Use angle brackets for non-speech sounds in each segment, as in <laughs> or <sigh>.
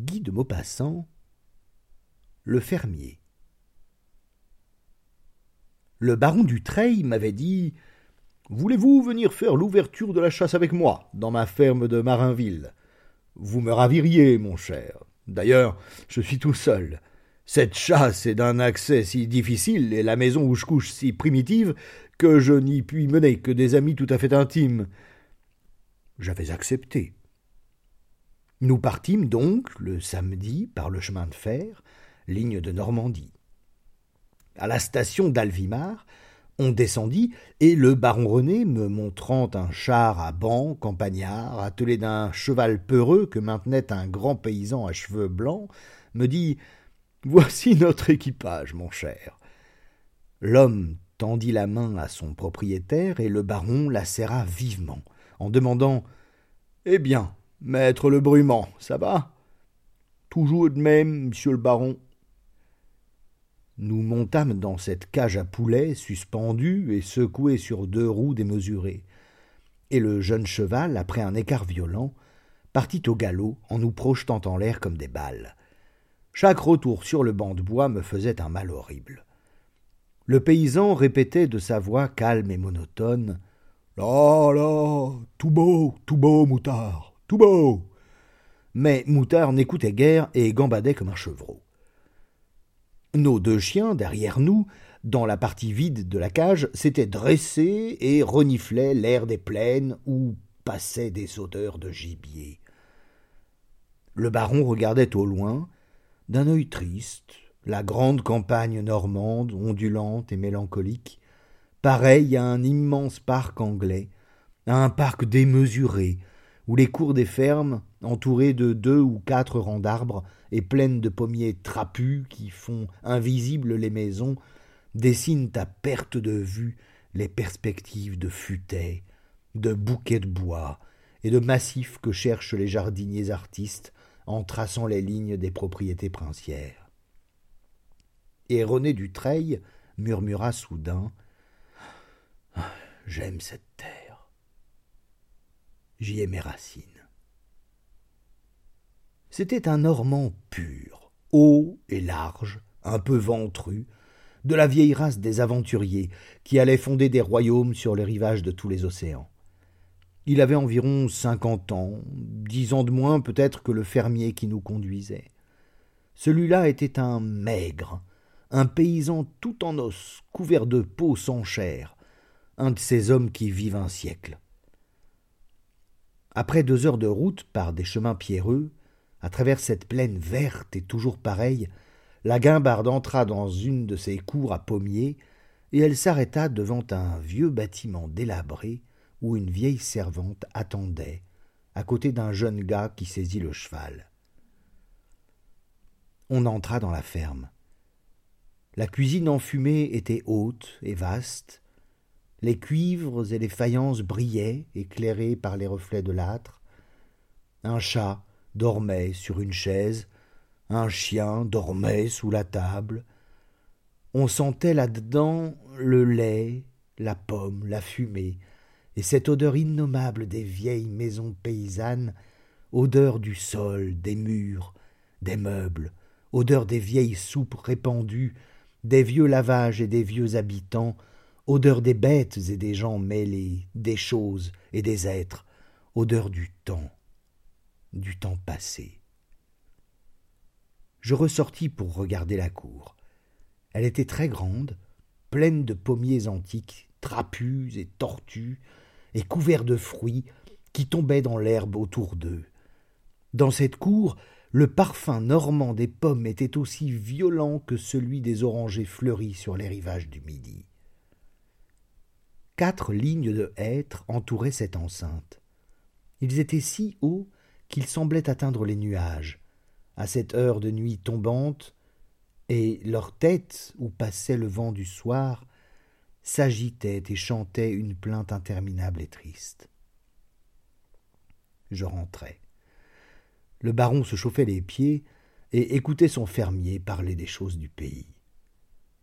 Guy de Maupassant, le fermier. Le baron du Treil m'avait dit Voulez-vous venir faire l'ouverture de la chasse avec moi, dans ma ferme de Marinville? Vous me raviriez, mon cher. D'ailleurs, je suis tout seul. Cette chasse est d'un accès si difficile et la maison où je couche si primitive que je n'y puis mener que des amis tout à fait intimes. J'avais accepté. Nous partîmes donc le samedi par le chemin de fer, ligne de Normandie. À la station d'Alvimar, on descendit, et le baron René, me montrant un char à banc campagnard, attelé d'un cheval peureux que maintenait un grand paysan à cheveux blancs, me dit Voici notre équipage, mon cher. L'homme tendit la main à son propriétaire, et le baron la serra vivement, en demandant Eh bien, Maître le Brumant, ça va? Toujours de même, monsieur le baron. Nous montâmes dans cette cage à poulets suspendue et secouée sur deux roues démesurées. Et le jeune cheval, après un écart violent, partit au galop en nous projetant en l'air comme des balles. Chaque retour sur le banc de bois me faisait un mal horrible. Le paysan répétait de sa voix calme et monotone Là, là, tout beau, tout beau, moutard tout beau Mais Moutard n'écoutait guère et gambadait comme un chevreau. Nos deux chiens, derrière nous, dans la partie vide de la cage, s'étaient dressés et reniflaient l'air des plaines où passaient des odeurs de gibier. Le baron regardait au loin, d'un œil triste, la grande campagne normande, ondulante et mélancolique, pareille à un immense parc anglais, à un parc démesuré, où les cours des fermes, entourées de deux ou quatre rangs d'arbres et pleines de pommiers trapus qui font invisibles les maisons, dessinent à perte de vue les perspectives de futaies, de bouquets de bois et de massifs que cherchent les jardiniers artistes en traçant les lignes des propriétés princières. Et René Dutreil murmura soudain J'aime cette terre j'y ai mes racines. C'était un Normand pur, haut et large, un peu ventru, de la vieille race des aventuriers qui allaient fonder des royaumes sur les rivages de tous les océans. Il avait environ cinquante ans, dix ans de moins peut-être que le fermier qui nous conduisait. Celui-là était un maigre, un paysan tout en os, couvert de peau sans chair, un de ces hommes qui vivent un siècle. Après deux heures de route par des chemins pierreux, à travers cette plaine verte et toujours pareille, la guimbarde entra dans une de ces cours à pommiers, et elle s'arrêta devant un vieux bâtiment délabré où une vieille servante attendait, à côté d'un jeune gars qui saisit le cheval. On entra dans la ferme. La cuisine enfumée était haute et vaste, les cuivres et les faïences brillaient, éclairés par les reflets de l'âtre. Un chat dormait sur une chaise, un chien dormait sous la table. On sentait là-dedans le lait, la pomme, la fumée, et cette odeur innommable des vieilles maisons paysannes, odeur du sol, des murs, des meubles, odeur des vieilles soupes répandues, des vieux lavages et des vieux habitants, odeur des bêtes et des gens mêlés, des choses et des êtres, odeur du temps, du temps passé. Je ressortis pour regarder la cour. Elle était très grande, pleine de pommiers antiques, trapus et tortus, et couverts de fruits qui tombaient dans l'herbe autour d'eux. Dans cette cour, le parfum normand des pommes était aussi violent que celui des orangers fleuris sur les rivages du Midi. Quatre lignes de hêtres entouraient cette enceinte. Ils étaient si hauts qu'ils semblaient atteindre les nuages, à cette heure de nuit tombante, et leurs têtes, où passait le vent du soir, s'agitaient et chantaient une plainte interminable et triste. Je rentrai. Le baron se chauffait les pieds et écoutait son fermier parler des choses du pays.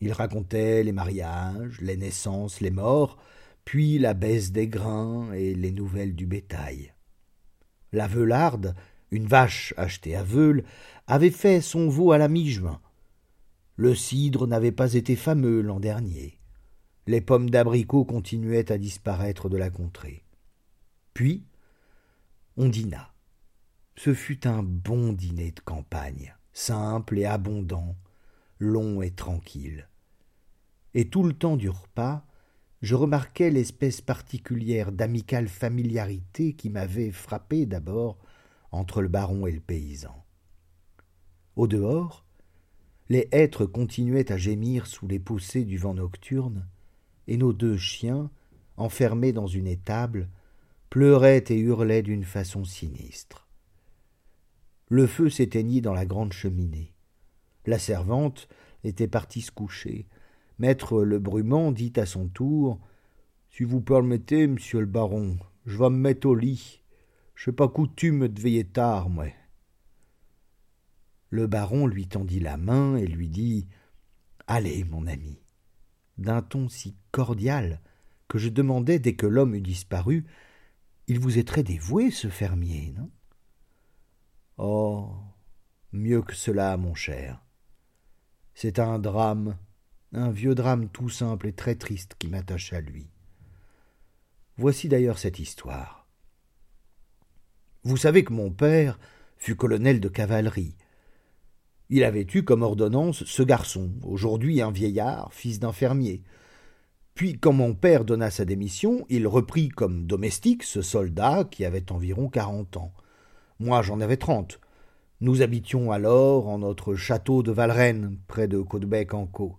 Il racontait les mariages, les naissances, les morts, puis la baisse des grains et les nouvelles du bétail. La Veularde, Une vache achetée à Veule avait fait son veau à la mi-juin. Le cidre n'avait pas été fameux l'an dernier. Les pommes d'abricot continuaient à disparaître de la contrée. Puis, on dîna. Ce fut un bon dîner de campagne, simple et abondant, long et tranquille. Et tout le temps du repas, je remarquais l'espèce particulière d'amicale familiarité qui m'avait frappé d'abord entre le baron et le paysan. Au dehors, les hêtres continuaient à gémir sous les poussées du vent nocturne, et nos deux chiens, enfermés dans une étable, pleuraient et hurlaient d'une façon sinistre. Le feu s'éteignit dans la grande cheminée. La servante était partie se coucher. Maître Le Brumand dit à son tour Si vous permettez, monsieur le baron, je vas me mettre au lit. Je n'ai pas coutume de veiller tard, moi. Le baron lui tendit la main et lui dit Allez, mon ami d'un ton si cordial que je demandai dès que l'homme eut disparu Il vous est très dévoué, ce fermier, non Oh mieux que cela, mon cher. C'est un drame, un vieux drame tout simple et très triste qui m'attache à lui. Voici d'ailleurs cette histoire. Vous savez que mon père fut colonel de cavalerie, il avait eu comme ordonnance ce garçon, aujourd'hui un vieillard, fils d'un fermier. Puis, quand mon père donna sa démission, il reprit comme domestique ce soldat qui avait environ quarante ans. Moi, j'en avais trente. Nous habitions alors en notre château de Valrennes, près de Caudebec-en-Caux.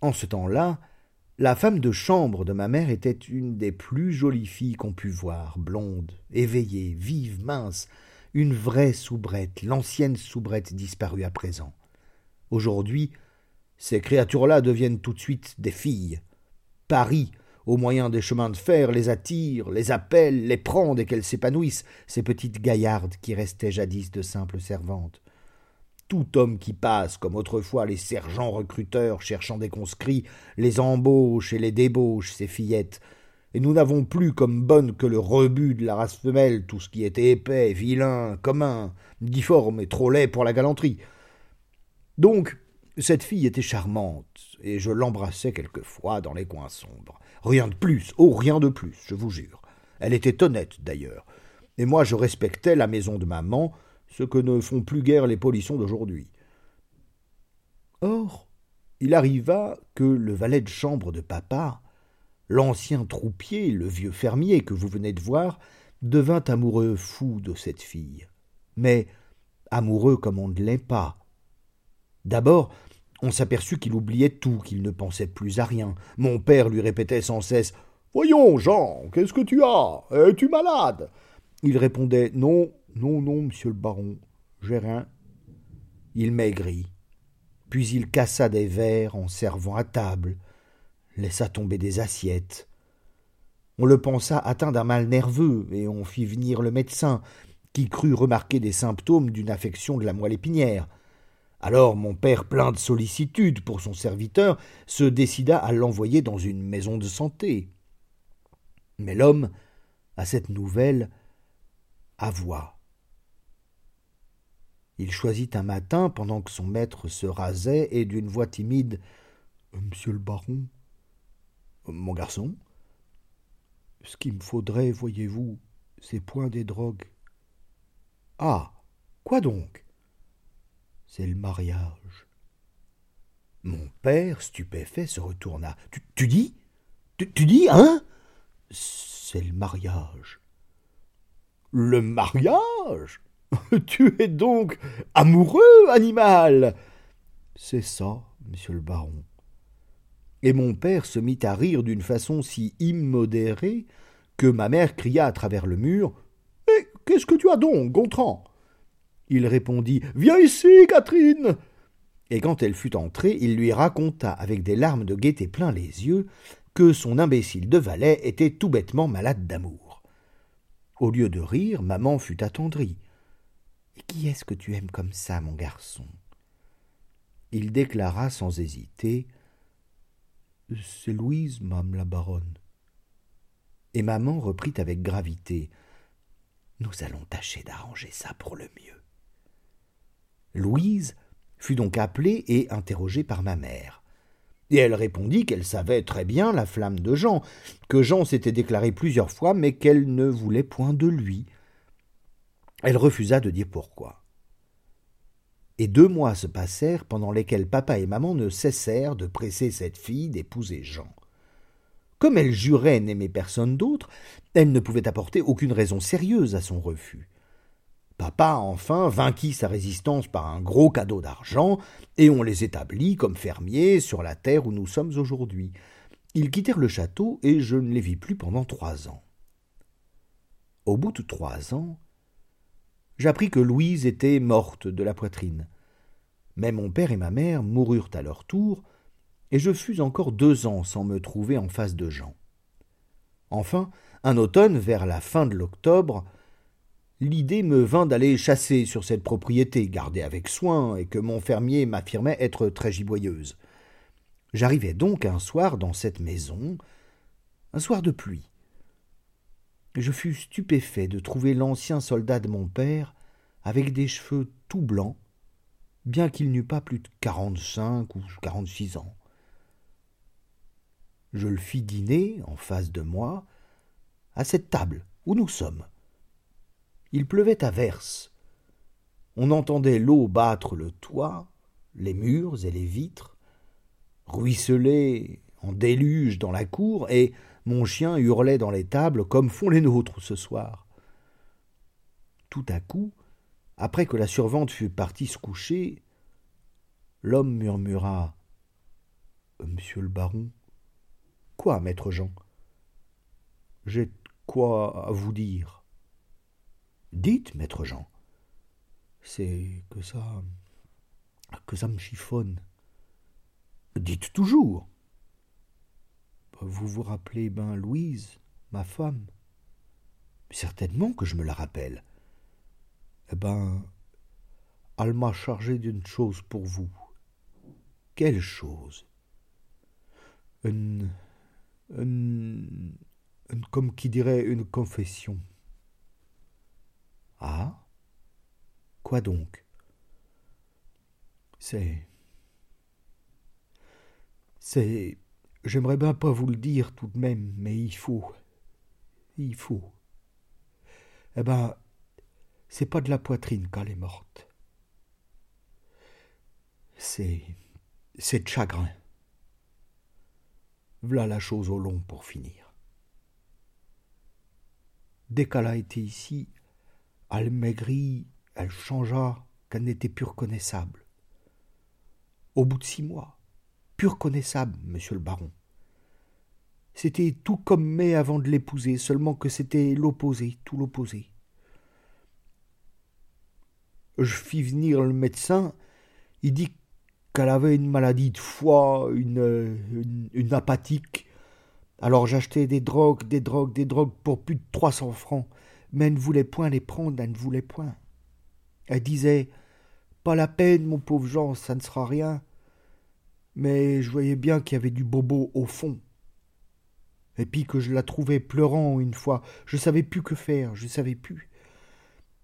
En ce temps-là, la femme de chambre de ma mère était une des plus jolies filles qu'on pût voir, blonde, éveillée, vive, mince, une vraie soubrette, l'ancienne soubrette disparue à présent. Aujourd'hui, ces créatures-là deviennent tout de suite des filles. Paris, au moyen des chemins de fer, les attire, les appelle, les prend dès qu'elles s'épanouissent, ces petites gaillardes qui restaient jadis de simples servantes. Tout homme qui passe, comme autrefois les sergents recruteurs cherchant des conscrits, les embauche et les débauche, ces fillettes, et nous n'avons plus comme bonne que le rebut de la race femelle tout ce qui était épais, vilain, commun, difforme et trop laid pour la galanterie. Donc, cette fille était charmante, et je l'embrassais quelquefois dans les coins sombres. Rien de plus, oh rien de plus, je vous jure. Elle était honnête d'ailleurs, et moi je respectais la maison de maman, ce que ne font plus guère les polissons d'aujourd'hui. Or, il arriva que le valet de chambre de papa, L'ancien troupier, le vieux fermier que vous venez de voir, devint amoureux fou de cette fille. Mais amoureux comme on ne l'est pas. D'abord, on s'aperçut qu'il oubliait tout, qu'il ne pensait plus à rien. Mon père lui répétait sans cesse Voyons, Jean, qu'est-ce que tu as? Es-tu malade Il répondait Non, non, non, monsieur le baron, j'ai rien. Il maigrit. Puis il cassa des verres en servant à table, laissa tomber des assiettes. On le pensa atteint d'un mal nerveux, et on fit venir le médecin, qui crut remarquer des symptômes d'une affection de la moelle épinière. Alors mon père, plein de sollicitude pour son serviteur, se décida à l'envoyer dans une maison de santé. Mais l'homme, à cette nouvelle, avoua. Il choisit un matin, pendant que son maître se rasait, et d'une voix timide Monsieur le baron, mon garçon, ce qu'il me faudrait, voyez-vous, c'est point des drogues. Ah. Quoi donc? C'est le mariage. Mon père, stupéfait, se retourna. Tu, dis? Tu dis, hein? C'est le mariage. Le mariage? <laughs> tu es donc amoureux, animal? C'est ça, monsieur le baron et mon père se mit à rire d'une façon si immodérée que ma mère cria à travers le mur Eh, qu'est-ce que tu as donc, Gontran? Il répondit Viens ici, Catherine Et quand elle fut entrée, il lui raconta, avec des larmes de gaieté plein les yeux, que son imbécile de valet était tout bêtement malade d'amour. Au lieu de rire, maman fut attendrie. Et qui est-ce que tu aimes comme ça, mon garçon? Il déclara sans hésiter c'est Louise, madame la baronne. Et maman reprit avec gravité. Nous allons tâcher d'arranger ça pour le mieux. Louise fut donc appelée et interrogée par ma mère. Et elle répondit qu'elle savait très bien la flamme de Jean, que Jean s'était déclaré plusieurs fois, mais qu'elle ne voulait point de lui. Elle refusa de dire pourquoi. Et deux mois se passèrent pendant lesquels papa et maman ne cessèrent de presser cette fille d'épouser Jean. Comme elle jurait n'aimer personne d'autre, elle ne pouvait apporter aucune raison sérieuse à son refus. Papa, enfin, vainquit sa résistance par un gros cadeau d'argent, et on les établit comme fermiers sur la terre où nous sommes aujourd'hui. Ils quittèrent le château, et je ne les vis plus pendant trois ans. Au bout de trois ans, j'appris que Louise était morte de la poitrine. Mais mon père et ma mère moururent à leur tour, et je fus encore deux ans sans me trouver en face de Jean. Enfin, un automne, vers la fin de l'octobre, l'idée me vint d'aller chasser sur cette propriété, gardée avec soin, et que mon fermier m'affirmait être très giboyeuse. J'arrivai donc un soir dans cette maison, un soir de pluie. Je fus stupéfait de trouver l'ancien soldat de mon père avec des cheveux tout blancs, bien qu'il n'eût pas plus de quarante-cinq ou quarante-six ans. Je le fis dîner, en face de moi, à cette table où nous sommes. Il pleuvait à verse. On entendait l'eau battre le toit, les murs et les vitres, ruisseler en déluge dans la cour, et mon chien hurlait dans les tables comme font les nôtres ce soir. Tout à coup, après que la servante fut partie se coucher, l'homme murmura Monsieur le baron. Quoi, maître Jean? J'ai quoi à vous dire Dites, maître Jean. C'est que ça. que ça me chiffonne. Dites toujours. Vous vous rappelez ben Louise, ma femme? Certainement que je me la rappelle. Eh ben, elle m'a chargé d'une chose pour vous. Quelle chose? Une, une, une, comme qui dirait une confession. Ah? Quoi donc? C'est. C'est. J'aimerais bien pas vous le dire tout de même, mais il faut. Il faut. Eh ben, c'est pas de la poitrine qu'elle est morte. C'est. c'est de chagrin. V'là la chose au long pour finir. Dès qu'elle a été ici, elle maigrit, elle changea, qu'elle n'était plus reconnaissable. Au bout de six mois, plus reconnaissable, monsieur le baron. C'était tout comme mai avant de l'épouser, seulement que c'était l'opposé, tout l'opposé. Je fis venir le médecin, il dit qu'elle avait une maladie de foie, une, une, apathique. Alors j'achetais des drogues, des drogues, des drogues pour plus de trois cents francs, mais elle ne voulait point les prendre, elle ne voulait point. Elle disait Pas la peine, mon pauvre Jean, ça ne sera rien. Mais je voyais bien qu'il y avait du bobo au fond. Et puis que je la trouvais pleurant une fois, je savais plus que faire, je savais plus.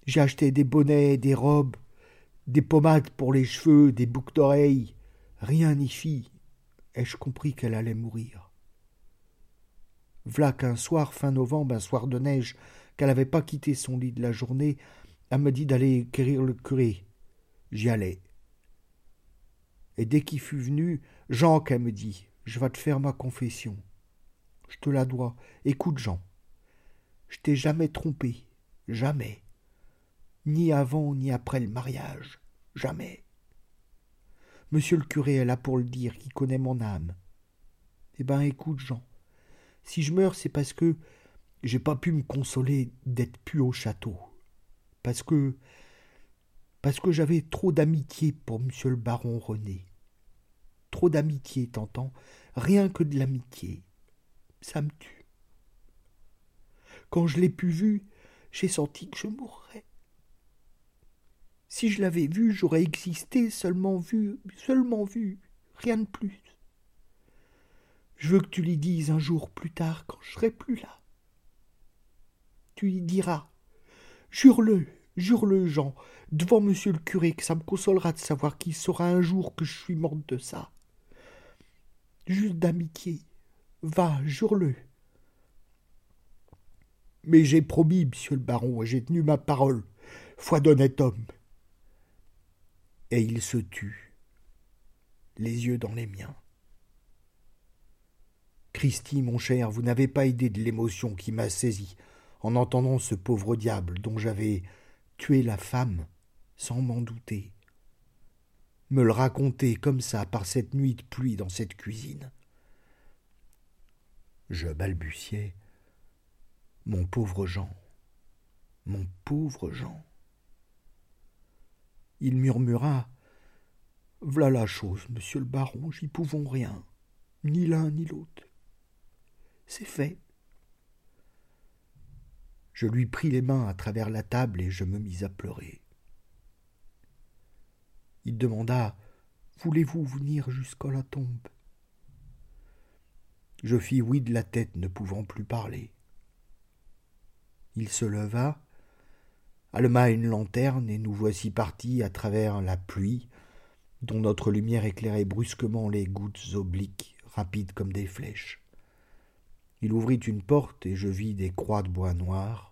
J'ai acheté des bonnets, des robes, des pommades pour les cheveux, des boucles d'oreilles, rien n'y fit. Ai-je compris qu'elle allait mourir V'là qu'un soir, fin novembre, un soir de neige, qu'elle n'avait pas quitté son lit de la journée, elle me dit d'aller quérir le curé. J'y allais. Et dès qu'il fut venu, Jean, qu'elle me dit, je vais te faire ma confession. Je te la dois. Écoute, Jean. Je t'ai jamais trompé. Jamais ni avant ni après le mariage. Jamais. Monsieur le curé est là pour le dire, qui connaît mon âme. Eh ben, écoute, Jean, si je meurs, c'est parce que j'ai pas pu me consoler d'être pu au château. Parce que. Parce que j'avais trop d'amitié pour monsieur le baron René. Trop d'amitié, t'entends? Rien que de l'amitié. Ça me tue. Quand je l'ai pu vu, j'ai senti que je mourrais. Si je l'avais vu, j'aurais existé, seulement vu, seulement vu, rien de plus. Je veux que tu lui dises un jour plus tard, quand je serai plus là. Tu lui diras Jure-le, jure-le, Jean, devant monsieur le curé, que ça me consolera de savoir qu'il saura un jour que je suis morte de ça. Juste d'amitié. Va, jure-le. Mais j'ai promis, monsieur le baron, et j'ai tenu ma parole, foi d'honnête homme. Et il se tut, les yeux dans les miens. Christy, mon cher, vous n'avez pas idée de l'émotion qui m'a saisi en entendant ce pauvre diable dont j'avais tué la femme sans m'en douter. Me le raconter comme ça par cette nuit de pluie dans cette cuisine. Je balbutiai. Mon pauvre Jean. Mon pauvre Jean. Il murmura. V'là la chose, monsieur le baron, j'y pouvons rien, ni l'un ni l'autre. C'est fait. Je lui pris les mains à travers la table et je me mis à pleurer. Il demanda Voulez-vous venir jusqu'à la tombe? Je fis oui de la tête, ne pouvant plus parler. Il se leva, alluma une lanterne, et nous voici partis à travers la pluie, dont notre lumière éclairait brusquement les gouttes obliques, rapides comme des flèches. Il ouvrit une porte, et je vis des croix de bois noir.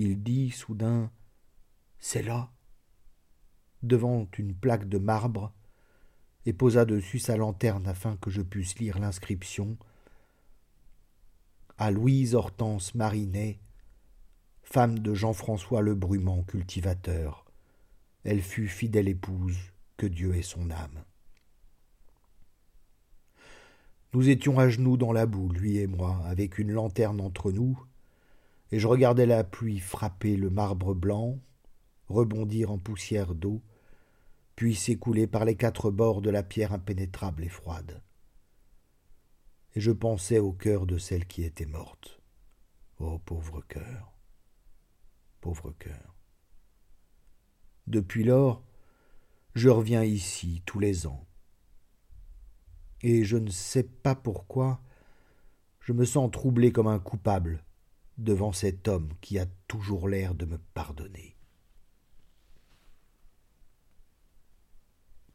Il dit soudain C'est là devant une plaque de marbre, et posa dessus sa lanterne afin que je pusse lire l'inscription à Louise Hortense Marinet, femme de Jean-François Le Brumant, cultivateur. Elle fut fidèle épouse, que Dieu ait son âme. Nous étions à genoux dans la boue, lui et moi, avec une lanterne entre nous, et je regardais la pluie frapper le marbre blanc, rebondir en poussière d'eau, puis s'écouler par les quatre bords de la pierre impénétrable et froide et je pensais au cœur de celle qui était morte. Oh pauvre cœur, pauvre cœur. Depuis lors, je reviens ici tous les ans. Et je ne sais pas pourquoi, je me sens troublé comme un coupable devant cet homme qui a toujours l'air de me pardonner.